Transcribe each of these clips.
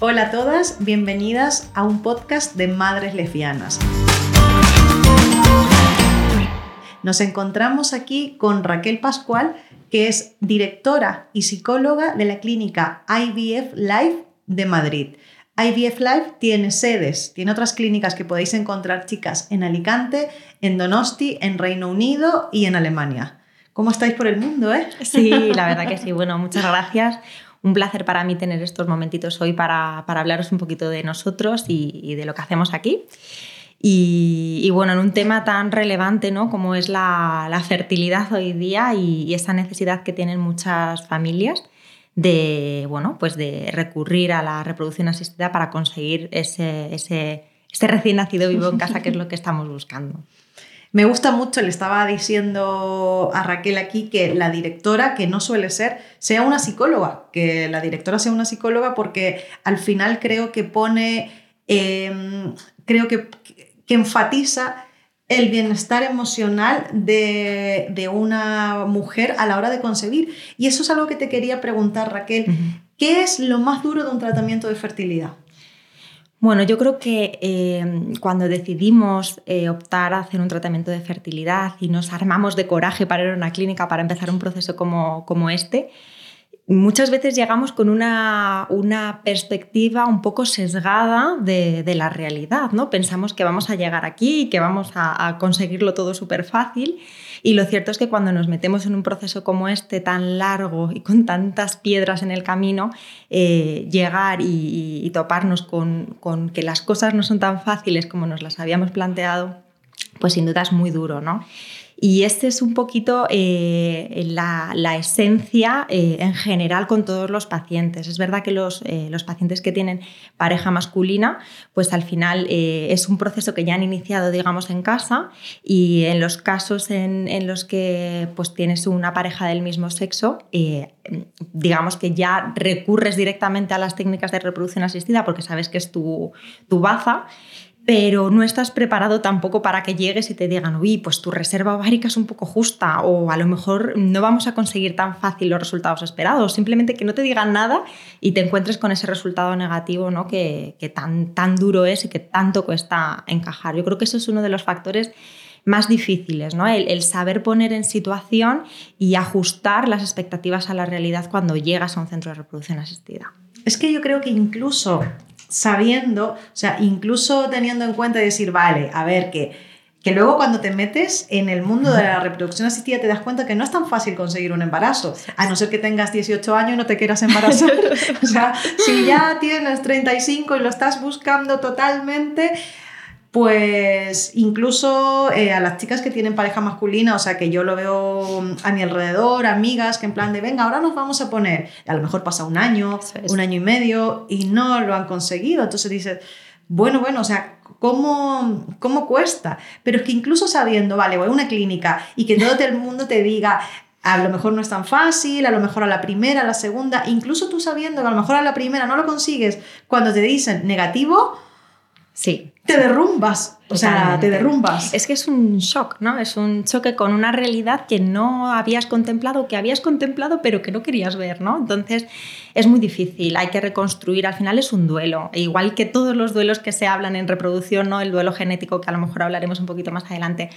Hola a todas, bienvenidas a un podcast de Madres Lesbianas. Nos encontramos aquí con Raquel Pascual, que es directora y psicóloga de la clínica IVF Life de Madrid. IVF Life tiene sedes, tiene otras clínicas que podéis encontrar, chicas, en Alicante, en Donosti, en Reino Unido y en Alemania. ¿Cómo estáis por el mundo, eh? Sí, la verdad que sí. Bueno, muchas gracias un placer para mí tener estos momentitos hoy para, hablaros un poquito de nosotros y, de lo que hacemos aquí. Y, bueno, en un tema tan relevante ¿no? como es la, fertilidad hoy día y, esa necesidad que tienen muchas familias de, bueno, pues de recurrir a la reproducción asistida para conseguir ese, ese, ese recién nacido vivo en casa, que es lo que estamos buscando. Me gusta mucho, le estaba diciendo a Raquel aquí que la directora, que no suele ser, sea una psicóloga, que la directora sea una psicóloga porque al final creo que pone, em, creo que, que, enfatiza el bienestar emocional de, de, una mujer a la hora de concebir. Y eso es algo que te quería preguntar, Raquel. ¿Qué es lo más duro de un tratamiento de fertilidad? Bueno, yo creo que eh, cuando decidimos eh, optar a hacer un tratamiento de fertilidad y nos armamos de coraje para ir a una clínica para empezar un proceso como, como este, muchas veces llegamos con una, una perspectiva un poco sesgada de, de, la realidad, ¿no? Pensamos que vamos a llegar aquí y que vamos a, a conseguirlo todo súper fácil y lo cierto es que cuando nos metemos en un proceso como este tan largo y con tantas piedras en el camino, eh, llegar y, toparnos con, con que las cosas no son tan fáciles como nos las habíamos planteado, pues sin duda es muy duro, ¿no? Y este es un poquito eh, la, esencia eh, en general con todos los pacientes. Es verdad que los, eh, los, pacientes que tienen pareja masculina, pues al final es un proceso que ya han iniciado, digamos, en casa y en los casos en, en los que pues, tienes una pareja del mismo sexo, digamos que ya recurres directamente a las técnicas de reproducción asistida porque sabes que es tu, tu baza pero no estás preparado tampoco para que llegues y te digan, uy, pues tu reserva ovárica es un poco justa o a lo mejor no vamos a conseguir tan fácil los resultados esperados. Simplemente que no te digan nada y te encuentres con ese resultado negativo ¿no? que, tan, tan duro es y que tanto cuesta encajar. Yo creo que eso es uno de los factores más difíciles, ¿no? el, el, saber poner en situación y ajustar las expectativas a la realidad cuando llegas a un centro de reproducción asistida. Es que yo creo que incluso sabiendo, o sea, incluso teniendo en cuenta y decir, vale, a ver, que, que luego cuando te metes en el mundo de la reproducción asistida te das cuenta que no es tan fácil conseguir un embarazo, a no ser que tengas 18 años y no te quieras embarazar. o sea, si ya tienes 35 y lo estás buscando totalmente, pues incluso eh, a las chicas que tienen pareja masculina, o sea que yo lo veo a mi alrededor, amigas que en plan de, venga, ahora nos vamos a poner, a lo mejor pasa un año, un año y medio y no lo han conseguido, entonces dices, bueno, bueno, o sea, ¿cómo, ¿cómo cuesta? Pero es que incluso sabiendo, vale, voy a una clínica y que todo el mundo te diga, a lo mejor no es tan fácil, a lo mejor a la primera, a la segunda, incluso tú sabiendo que a lo mejor a la primera no lo consigues, cuando te dicen negativo, Sí. Te derrumbas. O sea, te derrumbas. Es que es un shock, ¿no? Es un choque con una realidad que no habías contemplado, que habías contemplado, pero que no querías ver, ¿no? Entonces es muy difícil, hay que reconstruir. Al final es un duelo. E igual que todos los duelos que se hablan en reproducción, ¿no? El duelo genético, que a lo mejor hablaremos un poquito más adelante.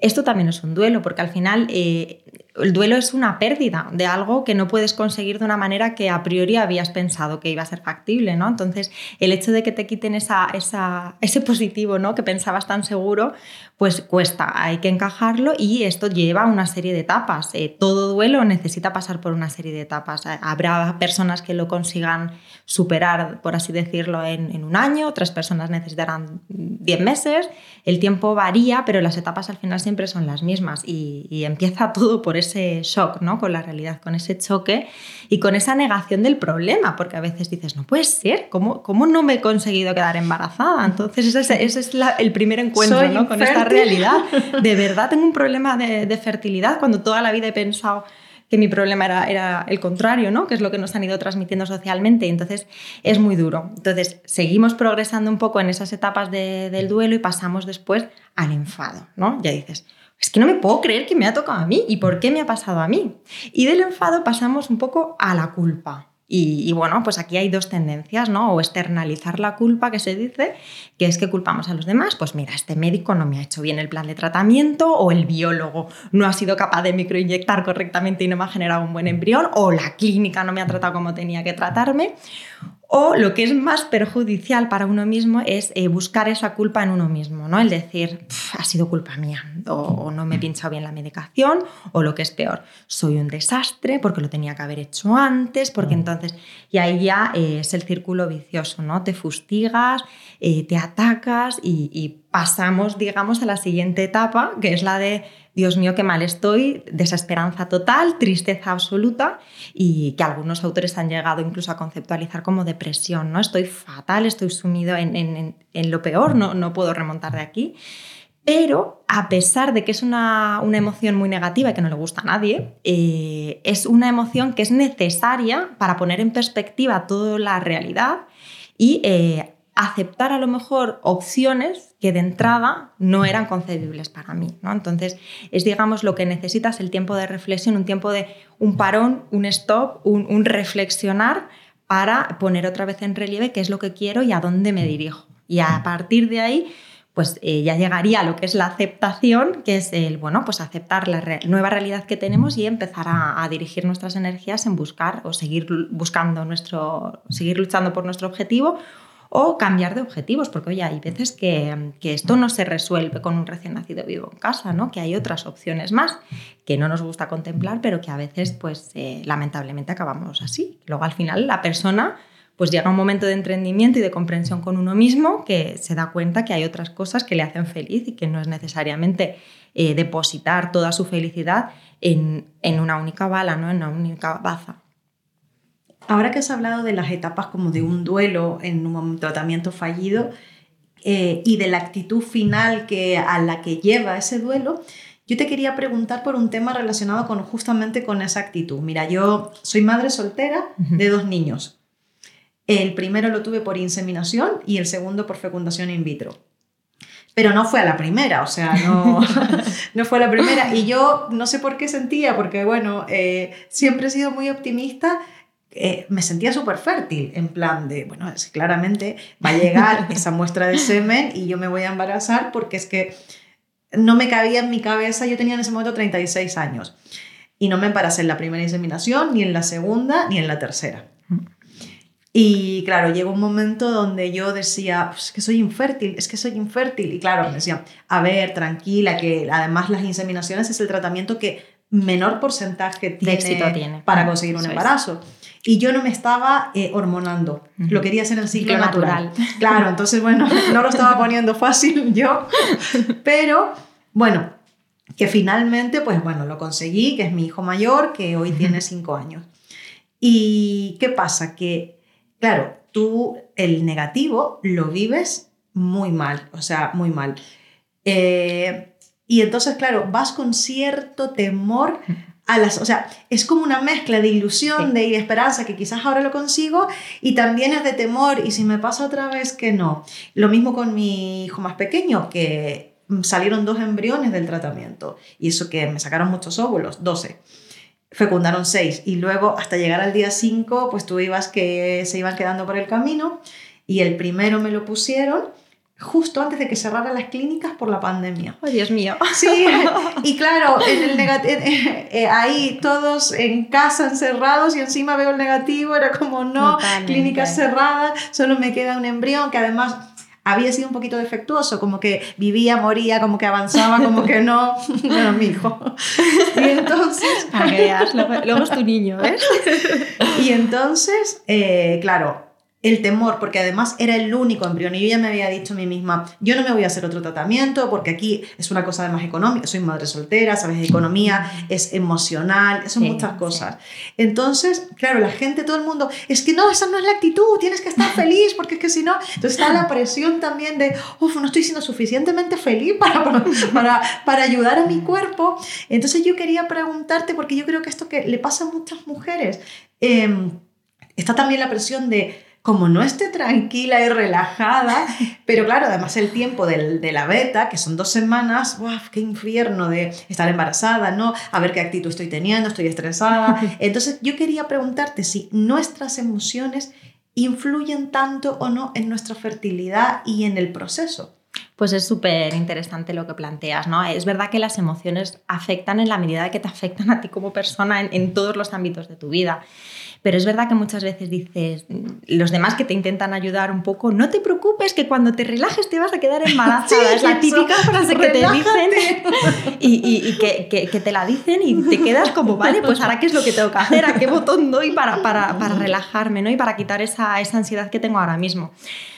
Esto también es un duelo, porque al final eh, el duelo es una pérdida de algo que no puedes conseguir de una manera que a priori habías pensado que iba a ser factible, ¿no? Entonces, el hecho de que te quiten esa, ese positivo, ¿no? Que pensabas tan seguro, pues cuesta, hay que encajarlo y esto lleva una serie de etapas. Eh, todo duelo necesita pasar por una serie de etapas. Eh, habrá personas que lo consigan superar, por así decirlo, en, un año, otras personas necesitarán 10 meses, el tiempo varía, pero las etapas al final siempre son las mismas y, y empieza todo por ese shock, ¿no? Con la realidad, con ese choque y con esa negación del problema, porque a veces dices, no puede ser, ¿cómo, cómo no me he conseguido quedar embarazada? Entonces ese, es el primer encuentro ¿no? con esta realidad. De verdad tengo un problema de, de, fertilidad cuando toda la vida he pensado que mi problema era, era el contrario, ¿no? que es lo que nos han ido transmitiendo socialmente, y entonces es muy duro. Entonces seguimos progresando un poco en esas etapas de, del duelo y pasamos después al enfado, ¿no? Ya dices, es que no me puedo creer que me ha tocado a mí y por qué me ha pasado a mí. Y del enfado pasamos un poco a la culpa. Y, bueno, pues aquí hay dos tendencias, ¿no? O externalizar la culpa que se dice, que es que culpamos a los demás. Pues mira, este médico no me ha hecho bien el plan de tratamiento, o el biólogo no ha sido capaz de microinyectar correctamente y no me ha generado un buen embrión, o la clínica no me ha tratado como tenía que tratarme. O lo que es más perjudicial para uno mismo es eh, buscar esa culpa en uno mismo, ¿no? El decir, ha sido culpa mía, o, no me he pinchado bien la medicación, o lo que es peor, soy un desastre porque lo tenía que haber hecho antes, porque mm. entonces, y ahí ya eh, es el círculo vicioso, ¿no? Te fustigas, eh, te atacas y pasamos, digamos, a la siguiente etapa, que es la de Dios mío, qué mal estoy, desesperanza total, tristeza absoluta y que algunos autores han llegado incluso a conceptualizar como depresión, ¿no? Estoy fatal, estoy sumido en, lo peor, no, no puedo remontar de aquí. Pero a pesar de que es una, emoción muy negativa y que no le gusta a nadie, eh, es una emoción que es necesaria para poner en perspectiva toda la realidad y eh, aceptar a lo mejor opciones que de entrada no eran concebibles para mí. ¿no? Entonces, es digamos lo que necesitas, el tiempo de reflexión, un tiempo de un parón, un stop, un, reflexionar para poner otra vez en relieve qué es lo que quiero y a dónde me dirijo. Y a partir de ahí, pues eh, ya llegaría a lo que es la aceptación, que es el, bueno, pues aceptar la nueva realidad que tenemos y empezar a, a, dirigir nuestras energías en buscar o seguir buscando nuestro, seguir luchando por nuestro objetivo o cambiar de objetivos, porque oye, hay veces que, esto no se resuelve con un recién nacido vivo en casa, ¿no? que hay otras opciones más que no nos gusta contemplar, pero que a veces, pues eh, lamentablemente acabamos así. Luego al final la persona pues llega un momento de entendimiento y de comprensión con uno mismo que se da cuenta que hay otras cosas que le hacen feliz y que no es necesariamente eh, depositar toda su felicidad en, en, una única bala, ¿no? en una única baza. Ahora que has hablado de las etapas como de un duelo en un tratamiento fallido eh, y de la actitud final que, a la que lleva ese duelo, yo te quería preguntar por un tema relacionado con justamente con esa actitud. Mira, yo soy madre soltera de dos niños. El primero lo tuve por inseminación y el segundo por fecundación in vitro. Pero no fue a la primera, o sea, no, no fue a la primera. Y yo no sé por qué sentía, porque bueno, eh, siempre he sido muy optimista eh, me sentía súper fértil, en plan de, bueno, es, claramente va a llegar esa muestra de semen y yo me voy a embarazar porque es que no me cabía en mi cabeza, yo tenía en ese momento 36 años y no me embaracé en la primera inseminación, ni en la segunda, ni en la tercera. Y claro, llegó un momento donde yo decía, pues es que soy infértil, es que soy infértil. Y claro, me decían, a ver, tranquila, que además las inseminaciones es el tratamiento que menor porcentaje tiene, éxito tiene. para conseguir un embarazo. Y yo no me estaba eh, hormonando, lo quería hacer en el ciclo natural. Claro, entonces, bueno, no lo estaba poniendo fácil yo, pero bueno, que finalmente, pues bueno, lo conseguí, que es mi hijo mayor, que hoy tiene cinco años. ¿Y qué pasa? Que, claro, tú el negativo lo vives muy mal, o sea, muy mal. Eh, y entonces, claro, vas con cierto temor a las, o sea, es como una mezcla de ilusión, de esperanza, que quizás ahora lo consigo, y también es de temor, y si me pasa otra vez, que no. Lo mismo con mi hijo más pequeño, que salieron dos embriones del tratamiento, y eso que me sacaron muchos óvulos, 12 fecundaron 6 y luego hasta llegar al día 5 pues tú ibas que se iban quedando por el camino y el primero me lo pusieron justo antes de que cerraran las clínicas por la pandemia. ¡Ay, Dios mío! Sí, y claro, en el eh, eh, ahí todos en casa encerrados y encima veo el negativo, era como no, clínicas cerradas, solo me queda un embrión que además había sido un poquito defectuoso, como que vivía, moría, como que avanzaba, como que no. Bueno, mi hijo. Y entonces. luego, es tu niño, ¿ves? Y entonces, eh, claro, el temor, porque además era el único embrión y yo ya me había dicho a mí misma, yo no me voy a hacer otro tratamiento porque aquí es una cosa además económica, soy madre soltera, sabes, economía, es emocional, son muchas cosas. Entonces, claro, la gente, todo el mundo, es que no, esa no es la actitud, tienes que estar feliz porque es que si no, entonces está la presión también de, uff, no estoy siendo suficientemente feliz para, para, para, ayudar a mi cuerpo. Entonces yo quería preguntarte, porque yo creo que esto que le pasa a muchas mujeres, em, está también la presión de como no esté tranquila y relajada, pero claro, además el tiempo de la beta, que son dos semanas, ¡guau! ¡Qué infierno de estar embarazada, ¿no? A ver qué actitud estoy teniendo, estoy estresada. Entonces yo quería preguntarte si nuestras emociones influyen tanto o no en nuestra fertilidad y en el proceso. Pues es súper interesante lo que planteas, ¿no? Es verdad que las emociones afectan en la medida que te afectan a ti como persona en todos los ámbitos de tu vida. Pero es verdad que muchas veces dices, los demás que te intentan ayudar un poco, no te preocupes que cuando te relajes te vas a quedar embarazada. es la típica frase que te dicen y, que, que, te la dicen y te quedas como, vale, pues ahora qué es lo que tengo que hacer, a qué botón doy para, para, para relajarme ¿no? y para quitar esa, esa ansiedad que tengo ahora mismo.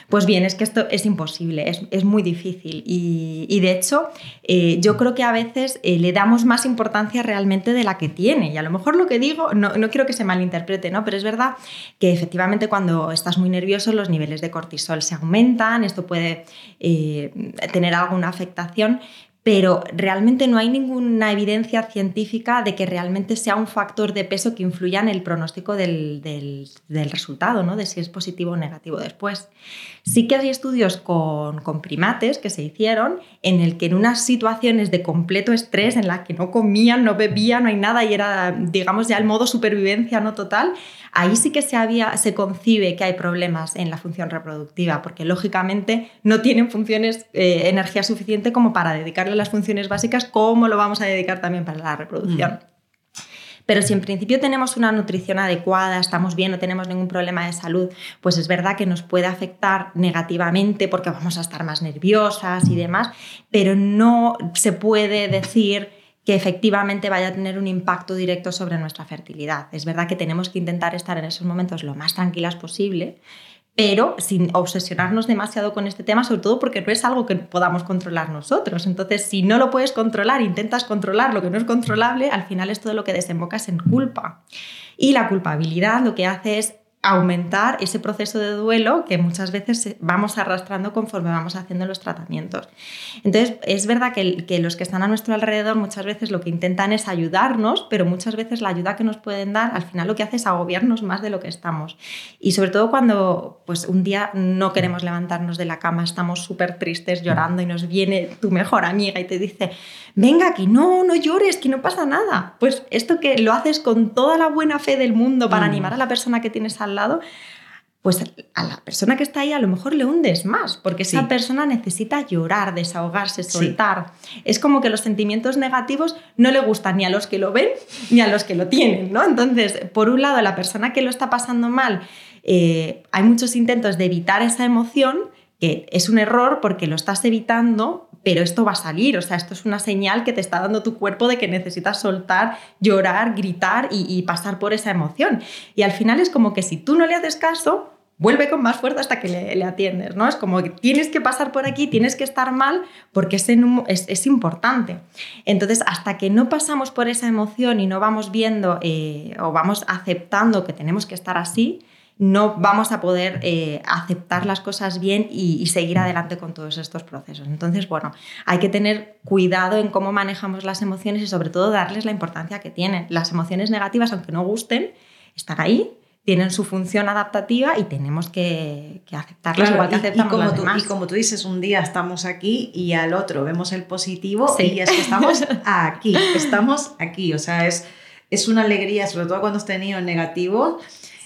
Pues bien, es que esto es imposible, es, muy difícil y, de hecho eh, yo creo que a veces eh, le damos más importancia realmente de la que tiene y a lo mejor lo que digo, no, quiero que se malinterprete, ¿no? pero es verdad que efectivamente cuando estás muy nervioso los niveles de cortisol se aumentan, esto puede eh, tener alguna afectación, pero realmente no hay ninguna evidencia científica de que realmente sea un factor de peso que influya en el pronóstico del, resultado, ¿no? de si es positivo o negativo después. Sí que hay estudios con, primates que se hicieron en el que en unas situaciones de completo estrés, en las que no comían, no bebían, no hay nada y era, digamos, ya el modo supervivencia no total, ahí sí que se, había, se concibe que hay problemas en la función reproductiva, porque lógicamente no tienen funciones, eh, energía suficiente como para dedicarle las funciones básicas, como lo vamos a dedicar también para la reproducción. Mm. Pero si en principio tenemos una nutrición adecuada, estamos bien, no tenemos ningún problema de salud, pues es verdad que nos puede afectar negativamente porque vamos a estar más nerviosas y demás, pero no se puede decir que efectivamente vaya a tener un impacto directo sobre nuestra fertilidad. Es verdad que tenemos que intentar estar en esos momentos lo más tranquilas posible, pero sin obsesionarnos demasiado con este tema, sobre todo porque no es algo que podamos controlar nosotros. Entonces, si no lo puedes controlar, intentas controlar lo que no es controlable, al final es todo lo que desembocas en culpa. Y la culpabilidad lo que hace es aumentar ese proceso de duelo que muchas veces vamos arrastrando conforme vamos haciendo los tratamientos. Entonces, es verdad que, que, los que están a nuestro alrededor muchas veces lo que intentan es ayudarnos, pero muchas veces la ayuda que nos pueden dar al final lo que hace es agobiarnos más de lo que estamos. Y sobre todo cuando pues, un día no queremos levantarnos de la cama, estamos súper tristes, llorando y nos viene tu mejor amiga y te dice, venga, que no, no llores, que no pasa nada. Pues esto que lo haces con toda la buena fe del mundo para mm. animar a la persona que tienes al lado, pues a la persona que está ahí a lo mejor le hundes más, porque esa persona necesita llorar, desahogarse, soltar. Es como que los sentimientos negativos no le gustan ni a los que lo ven ni a los que lo tienen, ¿no? Entonces, por un lado, la persona que lo está pasando mal, eh, hay muchos intentos de evitar esa emoción, que es un error porque lo estás evitando pero esto va a salir, o sea, esto es una señal que te está dando tu cuerpo de que necesitas soltar, llorar, gritar y, pasar por esa emoción. Y al final es como que si tú no le haces caso, vuelve con más fuerza hasta que le, atiendes, ¿no? Es como que tienes que pasar por aquí, tienes que estar mal porque es, es, importante. Entonces, hasta que no pasamos por esa emoción y no vamos viendo eh, o vamos aceptando que tenemos que estar así, no vamos a poder eh, aceptar las cosas bien y, seguir adelante con todos estos procesos. Entonces, bueno, hay que tener cuidado en cómo manejamos las emociones y sobre todo darles la importancia que tienen. Las emociones negativas, aunque no gusten, están ahí, tienen su función adaptativa y tenemos que, aceptarlas igual que aceptamos y, como tú, y como tú dices, un día estamos aquí y al otro vemos el positivo y es que estamos aquí, estamos aquí. O sea, es, es una alegría, sobre todo cuando has tenido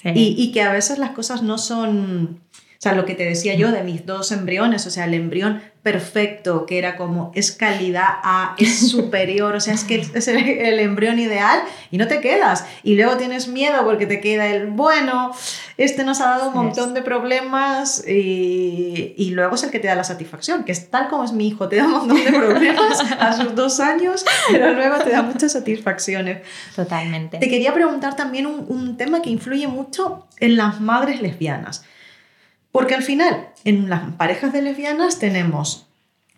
negativo y, que a veces las cosas no son, o sea, lo que te decía yo de mis dos embriones, o sea, el embrión perfecto, que era como es calidad A, es superior, o sea, es que es el, embrión ideal y no te quedas. Y luego tienes miedo porque te queda el bueno, este nos ha dado un montón de problemas y, y, luego es el que te da la satisfacción, que es tal como es mi hijo, te da un montón de problemas a sus dos años, pero luego te da muchas satisfacciones. Totalmente. Te quería preguntar también un, un tema que influye mucho en las madres lesbianas. Porque al final, en las parejas de lesbianas tenemos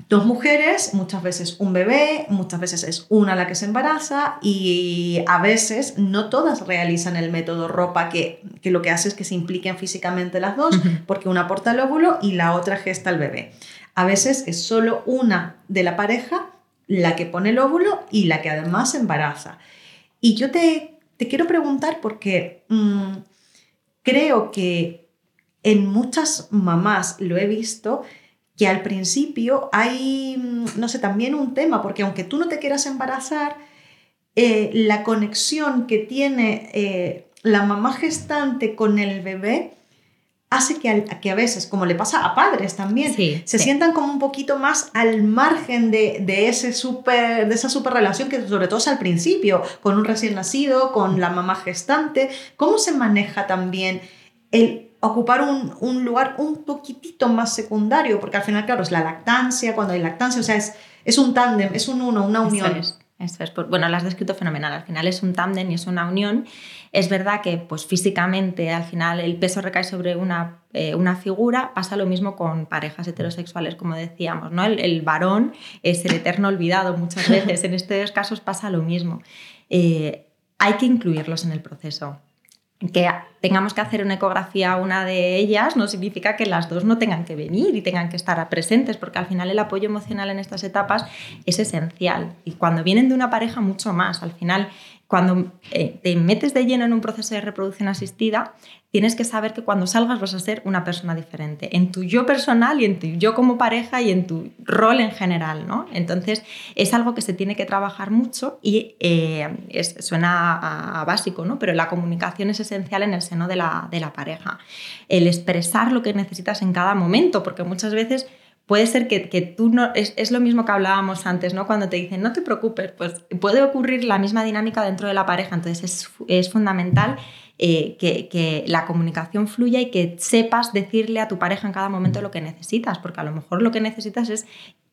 dos mujeres, muchas veces un bebé, muchas veces es una la que se embaraza y a veces no todas realizan el método ropa que, lo que hace es que se impliquen físicamente las dos, porque una porta el óvulo y la otra gesta el bebé. A veces es solo una de la pareja la que pone el óvulo y la que además se embaraza. Y yo te, quiero preguntar porque mm, creo que en muchas mamás lo he visto que al principio hay, mm, no sé, también un tema, porque aunque tú no te quieras embarazar, eh, la conexión que tiene eh, la mamá gestante con el bebé hace que, que, a veces, como le pasa a padres también, se sientan como un poquito más al margen de, de, ese super, de esa super relación que sobre todo es al principio, con un recién nacido, con la mamá gestante. ¿Cómo se maneja también el ocupar un, un lugar un poquitito más secundario? Porque al final, claro, es la lactancia, cuando hay lactancia, o sea, es, es un tándem, es un uno, una unión. Eso es, bueno, lo has descrito fenomenal. Al final es un tándem y es una unión. Es verdad que pues, físicamente al final el peso recae sobre una, eh, una figura. Pasa lo mismo con parejas heterosexuales, como decíamos. ¿no? El, varón es el eterno olvidado muchas veces. En estos casos pasa lo mismo. Eh, hay que incluirlos en el proceso que tengamos que hacer una ecografía a una de ellas no significa que las dos no tengan que venir y tengan que estar presentes, porque al final el apoyo emocional en estas etapas es esencial. Y cuando vienen de una pareja, mucho más. Al final cuando eh, te metes de lleno en un proceso de reproducción asistida, tienes que saber que cuando salgas vas a ser una persona diferente, en tu yo personal y en tu yo como pareja y en tu rol en general, ¿no? Entonces es algo que se tiene que trabajar mucho y eh, suena a, básico, ¿no? Pero la comunicación es esencial en el seno de la, de la pareja. El expresar lo que necesitas en cada momento, porque muchas veces puede ser que, tú no, es, lo mismo que hablábamos antes, ¿no? Cuando te dicen, no te preocupes, pues puede ocurrir la misma dinámica dentro de la pareja, entonces es, fundamental eh, que, que, la comunicación fluya y que sepas decirle a tu pareja en cada momento lo que necesitas, porque a lo mejor lo que necesitas es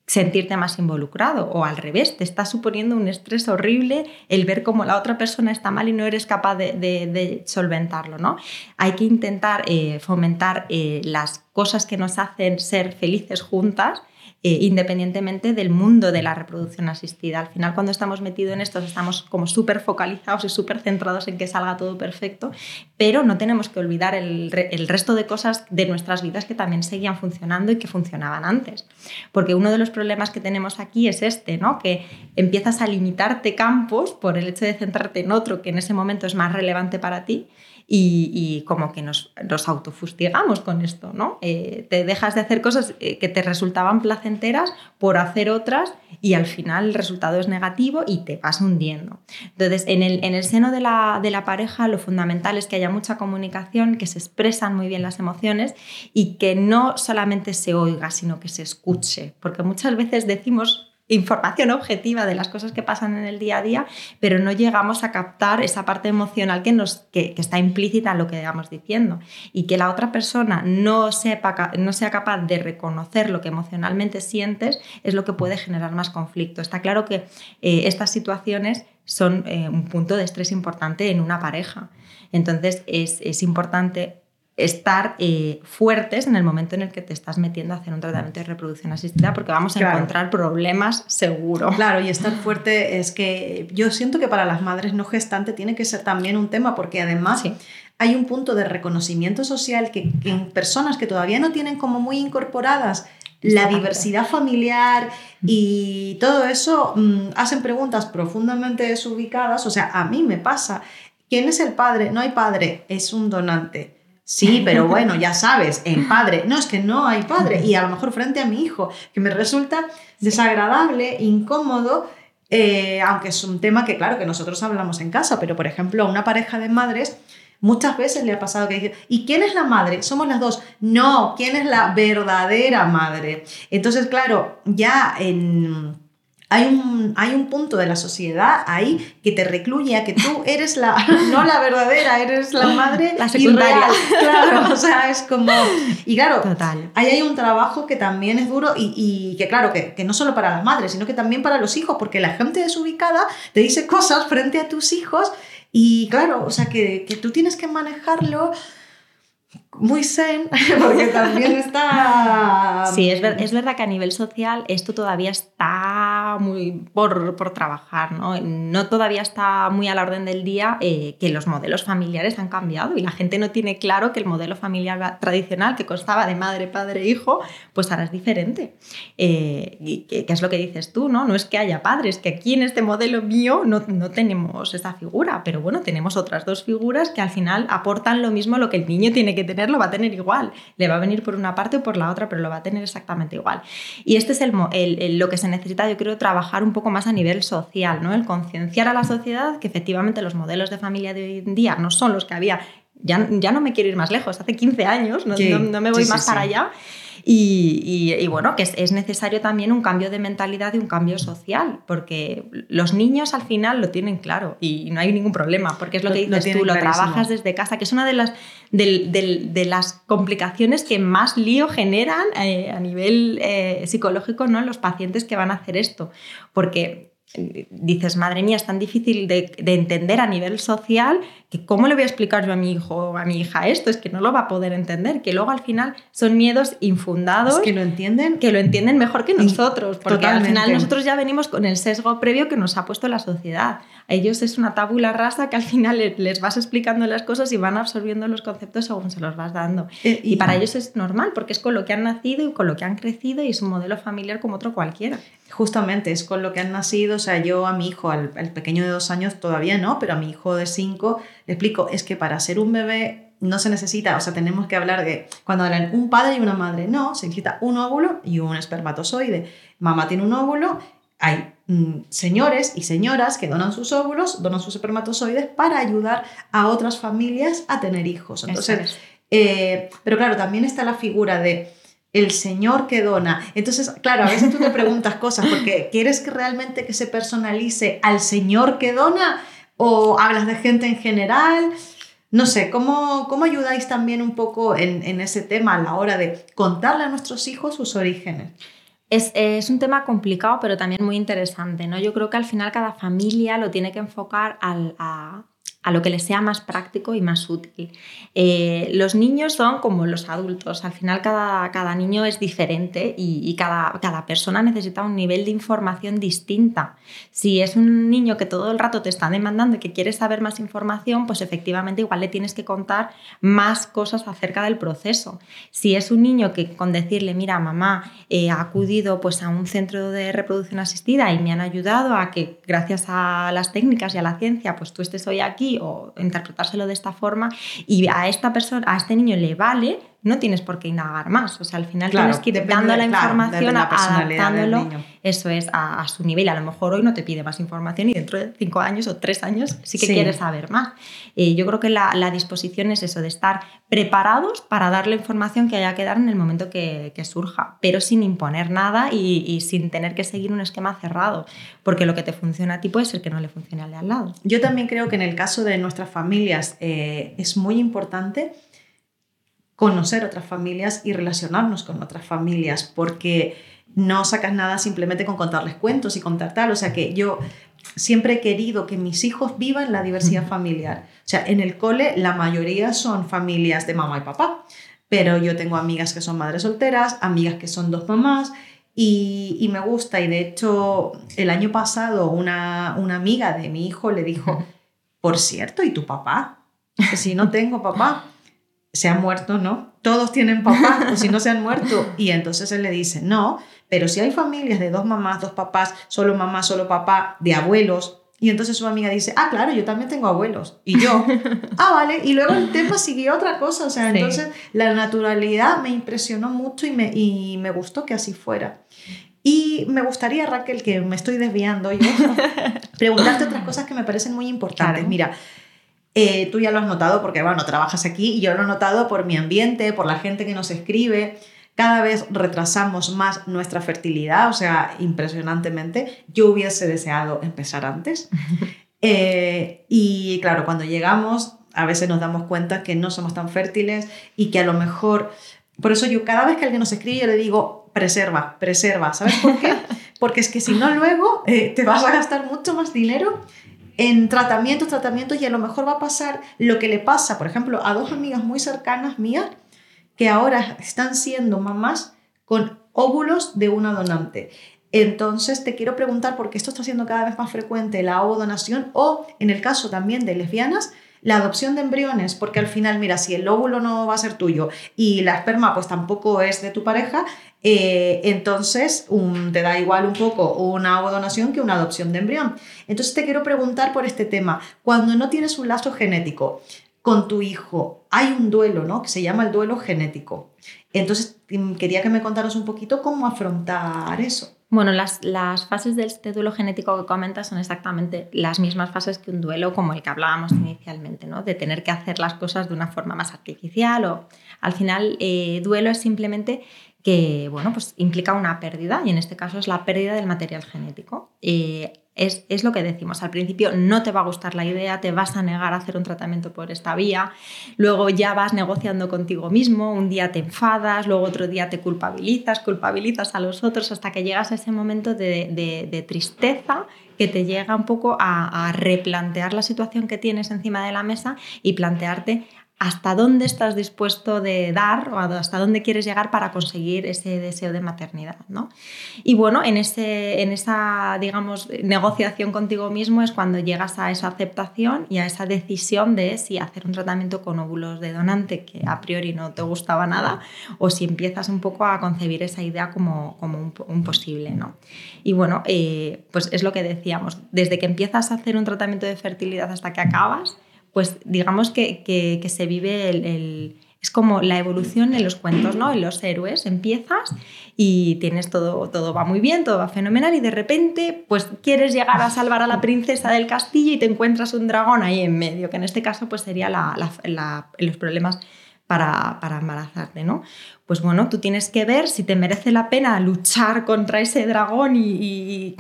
sentirte más involucrado o al revés, te está suponiendo un estrés horrible el ver cómo la otra persona está mal y no eres capaz de, solventarlo. ¿no? Hay que intentar eh, fomentar eh, las cosas que nos hacen ser felices juntas eh, independientemente del mundo de la reproducción asistida. Al final, cuando estamos metidos en esto, estamos como súper focalizados y súper centrados en que salga todo perfecto, pero no tenemos que olvidar el, el, resto de cosas de nuestras vidas que también seguían funcionando y que funcionaban antes. Porque uno de los problemas que tenemos aquí es este, ¿no? que empiezas a limitarte campos por el hecho de centrarte en otro que en ese momento es más relevante para ti y, como que nos, nos, autofustigamos con esto, ¿no? Eh, te dejas de hacer cosas eh, que te resultaban placenteras por hacer otras y al final el resultado es negativo y te vas hundiendo. Entonces, en el, en el seno de la, de la pareja lo fundamental es que haya mucha comunicación, que se expresan muy bien las emociones y que no solamente se oiga, sino que se escuche, porque muchas veces decimos información objetiva de las cosas que pasan en el día a día, pero no llegamos a captar esa parte emocional que, nos, que, está implícita en lo que digamos diciendo. Y que la otra persona no, sepa, no sea capaz de reconocer lo que emocionalmente sientes es lo que puede generar más conflicto. Está claro que eh, estas situaciones son eh, un punto de estrés importante en una pareja. Entonces es, es importante estar eh, fuertes en el momento en el que te estás metiendo a hacer un tratamiento de reproducción asistida porque vamos a encontrar problemas seguro. Claro, y estar fuerte es que yo siento que para las madres no gestantes tiene que ser también un tema porque además hay un punto de reconocimiento social que, en personas que todavía no tienen como muy incorporadas la diversidad familiar y todo eso mm, hacen preguntas profundamente desubicadas. O sea, a mí me pasa. ¿Quién es el padre? No hay padre, es un donante. Sí, pero bueno, ya sabes, en padre. No, es que no hay padre. Y a lo mejor frente a mi hijo, que me resulta desagradable, incómodo, eh, aunque es un tema que, claro, que nosotros hablamos en casa, pero por ejemplo, a una pareja de madres, muchas veces le ha pasado que dice, ¿y quién es la madre? Somos las dos. No, ¿quién es la verdadera madre? Entonces, claro, ya en hay un, hay un punto de la sociedad ahí que te recluye a que tú eres la, no la verdadera, eres la madre la secundaria. Claro, o sea, es como... Y claro, Total. ahí hay un trabajo que también es duro y, y que claro, que, que, no solo para las madres, sino que también para los hijos, porque la gente desubicada te dice cosas frente a tus hijos y claro, o sea, que, que tú tienes que manejarlo muy zen, porque también está... Sí, es, es, verdad que a nivel social esto todavía está muy por, por trabajar, ¿no? No todavía está muy a la orden del día eh, que los modelos familiares han cambiado y la gente no tiene claro que el modelo familiar tradicional que constaba de madre, padre, hijo, pues ahora es diferente. Eh, y que, es lo que dices tú, ¿no? No es que haya padres, que aquí en este modelo mío no, no tenemos esa figura, pero bueno, tenemos otras dos figuras que al final aportan lo mismo lo que el niño tiene que tener tener, lo va a tener igual. Le va a venir por una parte o por la otra, pero lo va a tener exactamente igual. Y este es el, lo que se necesita, yo creo, trabajar un poco más a nivel social, ¿no? El concienciar a la sociedad que efectivamente los modelos de familia de hoy en día no son los que había. Ya, ya no me quiero ir más lejos, hace 15 años, no, no, me voy más para allá. Y, bueno, que es, necesario también un cambio de mentalidad y un cambio social, porque los niños al final lo tienen claro y no hay ningún problema, porque es lo que dices tú, lo trabajas desde casa, que es una de las, de, las complicaciones que más lío generan eh, a nivel eh, psicológico ¿no? los pacientes que van a hacer esto, porque dices, madre mía, es tan difícil de, entender a nivel social que cómo le voy a explicar yo a mi hijo o a mi hija esto, es que no lo va a poder entender, que luego al final son miedos infundados. que lo entienden. Que lo entienden mejor que nosotros, porque al final nosotros ya venimos con el sesgo previo que nos ha puesto la sociedad. A ellos es una tabula rasa que al final les vas explicando las cosas y van absorbiendo los conceptos según se los vas dando. Eh, y, para ellos es normal, porque es con lo que han nacido y con lo que han crecido y es un modelo familiar como otro cualquiera. Justamente, es con lo que han nacido. O sea, yo a mi hijo, al, pequeño de dos años todavía no, pero a mi hijo de cinco le explico, es que para ser un bebé no se necesita, o sea, tenemos que hablar de cuando hablan un padre y una madre, no, se necesita un óvulo y un espermatozoide. Mamá tiene un óvulo, hay Mm, señores y señoras que donan sus óvulos, donan sus espermatozoides para ayudar a otras familias a tener hijos. Entonces, eh, pero claro, también está la figura de el señor que dona. Entonces, claro, a veces tú te preguntas cosas porque ¿quieres que realmente que se personalice al señor que dona o hablas de gente en general? No sé, ¿cómo, cómo ayudáis también un poco en, en ese tema a la hora de contarle a nuestros hijos sus orígenes? Es, un tema complicado, pero también muy interesante. ¿no? Yo creo que al final cada familia lo tiene que enfocar al, a, a lo que les sea más práctico y más útil. Eh, los niños son como los adultos, al final cada, cada niño es diferente y, cada, cada, persona necesita un nivel de información distinta. Si es un niño que todo el rato te está demandando y que quiere saber más información, pues efectivamente igual le tienes que contar más cosas acerca del proceso. Si es un niño que con decirle, mira, mamá, eh, ha acudido pues, a un centro de reproducción asistida y me han ayudado a que gracias a las técnicas y a la ciencia, pues tú estés hoy aquí o interpretárselo de esta forma y a esta persona, a este niño le vale no tienes por qué indagar más. O sea, al final tienes que ir dando la información, adaptándolo, eso es, a, su nivel. A lo mejor hoy no te pide más información y dentro de cinco años o tres años sí que quieres saber más. Eh, yo creo que la, disposición es eso, de estar preparados para dar la información que haya que dar en el momento que, surja, pero sin imponer nada y, sin tener que seguir un esquema cerrado, porque lo que te funciona a ti puede ser que no le funcione al de al lado. Yo también creo que en el caso de nuestras familias eh, es muy importante conocer otras familias y relacionarnos con otras familias, porque no sacas nada simplemente con contarles cuentos y contar tal. O sea que yo siempre he querido que mis hijos vivan la diversidad familiar. O sea, en el cole la mayoría son familias de mamá y papá, pero yo tengo amigas que son madres solteras, amigas que son dos mamás. Y, me gusta, y de hecho el año pasado una, una amiga de mi hijo le dijo, por cierto, ¿y tu papá? Si no tengo papá se han muerto, ¿no? Todos tienen papá, o si no se han muerto. Y entonces él le dice, no, pero si hay familias de dos mamás, dos papás, solo mamá, solo papá, de abuelos. Y entonces su amiga dice, ah, claro, yo también tengo abuelos. Y yo, ah, vale. Y luego el tema siguió otra cosa. O sea, entonces la naturalidad me impresionó mucho y me, y me gustó que así fuera. Y me gustaría, Raquel, que me estoy desviando yo, preguntarte otras cosas que me parecen muy importantes. Mira, eh, tú ya lo has notado porque, bueno, trabajas aquí y yo lo he notado por mi ambiente, por la gente que nos escribe. Cada vez retrasamos más nuestra fertilidad, o sea, impresionantemente. Yo hubiese deseado empezar antes. Eh, y claro, cuando llegamos, a veces nos damos cuenta que no somos tan fértiles y que a lo mejor... Por eso yo cada vez que alguien nos escribe, yo le digo, preserva, preserva. ¿Sabes por qué? Porque es que si no, luego eh, te vas a gastar mucho más dinero en tratamientos, tratamientos y a lo mejor va a pasar lo que le pasa, por ejemplo, a dos amigas muy cercanas mías que ahora están siendo mamás con óvulos de una donante. Entonces te quiero preguntar, porque esto está siendo cada vez más frecuente, la ovodonación o en el caso también de lesbianas, la adopción de embriones, porque al final, mira, si el óvulo no va a ser tuyo y la esperma pues tampoco es de tu pareja, eh, entonces te da igual un poco una donación que una adopción de embrión. Entonces te quiero preguntar por este tema, cuando no tienes un lazo genético, con tu hijo hay un duelo, ¿no? Que se llama el duelo genético. Entonces, mm, quería que me contaras un poquito cómo afrontar eso. Bueno, las, las, fases de este duelo genético que comentas son exactamente las mismas fases que un duelo como el que hablábamos inicialmente, ¿no? de tener que hacer las cosas de una forma más artificial o al final eh, duelo es simplemente que bueno, pues implica una pérdida y en este caso es la pérdida del material genético. Eh, es, es, lo que decimos, al principio no te va a gustar la idea, te vas a negar a hacer un tratamiento por esta vía, luego ya vas negociando contigo mismo, un día te enfadas, luego otro día te culpabilizas, culpabilizas a los otros hasta que llegas a ese momento de, de, tristeza que te llega un poco a, a replantear la situación que tienes encima de la mesa y plantearte hasta dónde estás dispuesto de dar o hasta dónde quieres llegar para conseguir ese deseo de maternidad. ¿no? Y bueno, en, ese, en esa, digamos, negociación contigo mismo es cuando llegas a esa aceptación y a esa decisión de si hacer un tratamiento con óvulos de donante que a priori no te gustaba nada o si empiezas un poco a concebir esa idea como, como un, posible. ¿no? Y bueno, eh, pues es lo que decíamos, desde que empiezas a hacer un tratamiento de fertilidad hasta que acabas, pues digamos que, se vive el, Es como la evolución en los cuentos, ¿no? En los héroes. Empiezas y tienes todo, todo va muy bien, todo va fenomenal y de repente pues quieres llegar a salvar a la princesa del castillo y te encuentras un dragón ahí en medio, que en este caso pues sería los problemas para, para, embarazarte, ¿no? Pues bueno, tú tienes que ver si te merece la pena luchar contra ese dragón y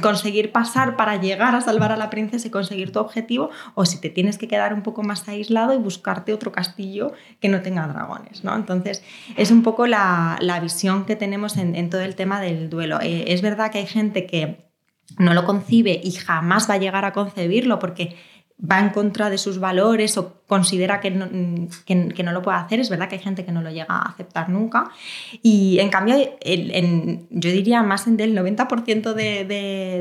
conseguir pasar para llegar a salvar a la princesa y conseguir tu objetivo, o si te tienes que quedar un poco más aislado y buscarte otro castillo que no tenga dragones. ¿no? Entonces, es un poco la, visión que tenemos en, todo el tema del duelo. Eh, es verdad que hay gente que no lo concibe y jamás va a llegar a concebirlo porque va en contra de sus valores o considera que no, que, no, lo puede hacer. Es verdad que hay gente que no lo llega a aceptar nunca. Y en cambio, yo diría más del 90% de,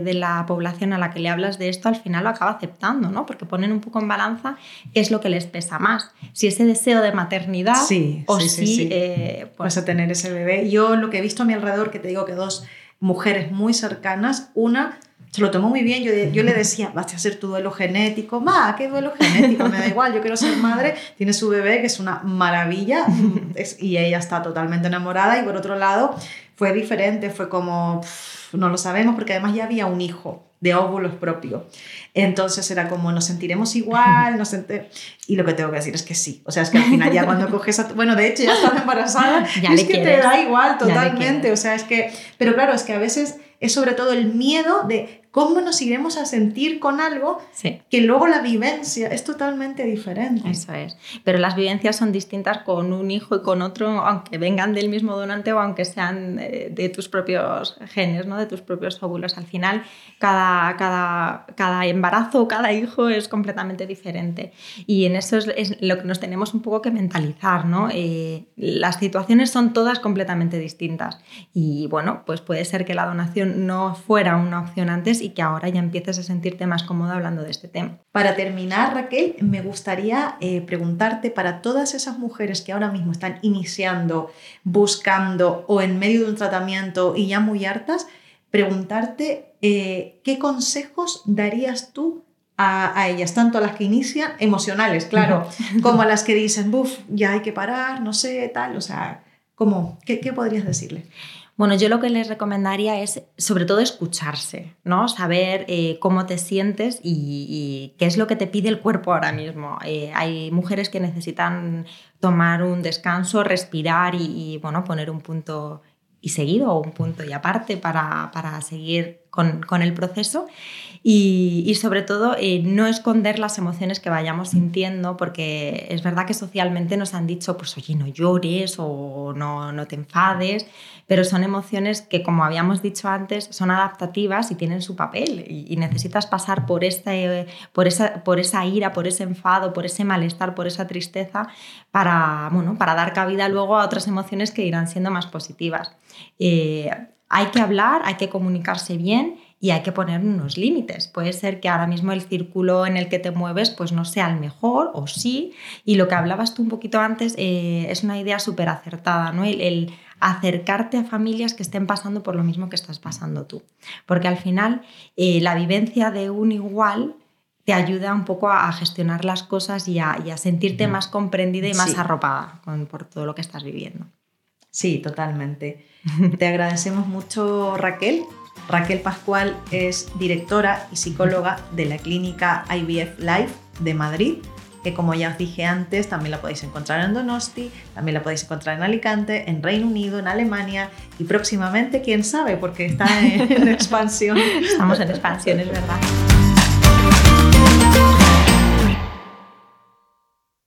de, la población a la que le hablas de esto al final lo acaba aceptando, ¿no? Porque ponen un poco en balanza qué es lo que les pesa más. Si ese deseo de maternidad sí, o si eh, pues... vas a tener ese bebé. Yo lo que he visto a mi alrededor, que te digo que dos mujeres muy cercanas, una se lo tomó muy bien. Yo, yo le decía, vas a hacer tu duelo genético. Ma, ¿qué duelo genético? Me da igual, yo quiero ser madre. Tiene su bebé, que es una maravilla, y ella está totalmente enamorada. Y por otro lado, fue diferente, fue como, no lo sabemos, porque además ya había un hijo de óvulos propios. Entonces era como, nos sentiremos igual, nos y lo que tengo que decir es que sí. O sea, es que al final ya cuando coges a... Bueno, de hecho ya estás embarazada, ya es que te da igual totalmente. O sea, es que... Pero claro, es que a veces es sobre todo el miedo de cómo nos iremos a sentir con algo que luego la vivencia es totalmente diferente. Eso es. Pero las vivencias son distintas con un hijo y con otro, aunque vengan del mismo donante o aunque sean eh, de tus propios genes, ¿no? de tus propios óvulos. Al final, cada, cada, cada embarazo, cada hijo es completamente diferente. Y en eso es, lo que nos tenemos un poco que mentalizar. ¿no? Eh, las situaciones son todas completamente distintas. Y bueno, pues puede ser que la donación no fuera una opción antes y que ahora ya empieces a sentirte más cómoda hablando de este tema. Para terminar, Raquel, me gustaría eh, preguntarte para todas esas mujeres que ahora mismo están iniciando, buscando o en medio de un tratamiento y ya muy hartas, preguntarte eh, qué consejos darías tú a, ellas, tanto a las que inician, emocionales, claro, como a las que dicen, buf, ya hay que parar, no sé, tal, o sea, ¿cómo? ¿Qué, qué podrías decirle? Bueno, yo lo que les recomendaría es sobre todo escucharse, ¿no? Saber eh, cómo te sientes y, qué es lo que te pide el cuerpo ahora mismo. Eh, hay mujeres que necesitan tomar un descanso, respirar y, bueno, poner un punto y seguido o un punto y aparte para, para seguir con, con, el proceso y, y sobre todo eh, no esconder las emociones que vayamos sintiendo porque es verdad que socialmente nos han dicho pues oye no llores o no, no te enfades pero son emociones que, como habíamos dicho antes, son adaptativas y tienen su papel y, necesitas pasar por, este, por, esa, por esa ira, por ese enfado, por ese malestar, por esa tristeza, para, bueno, para dar cabida luego a otras emociones que irán siendo más positivas. Eh, hay que hablar, hay que comunicarse bien y hay que poner unos límites. Puede ser que ahora mismo el círculo en el que te mueves pues no sea el mejor o sí. Y lo que hablabas tú un poquito antes eh, es una idea súper acertada, ¿no? el, acercarte a familias que estén pasando por lo mismo que estás pasando tú. Porque al final eh, la vivencia de un igual te ayuda un poco a, gestionar las cosas y a, sentirte más comprendida y más arropada por todo lo que estás viviendo. Sí, totalmente. Te agradecemos mucho, Raquel. Raquel Pascual es directora y psicóloga de la clínica IVF Life de Madrid, que como ya os dije antes, también la podéis encontrar en Donosti, también la podéis encontrar en Alicante, en Reino Unido, en Alemania y próximamente, quién sabe, porque está en expansión. Estamos en expansión, es verdad.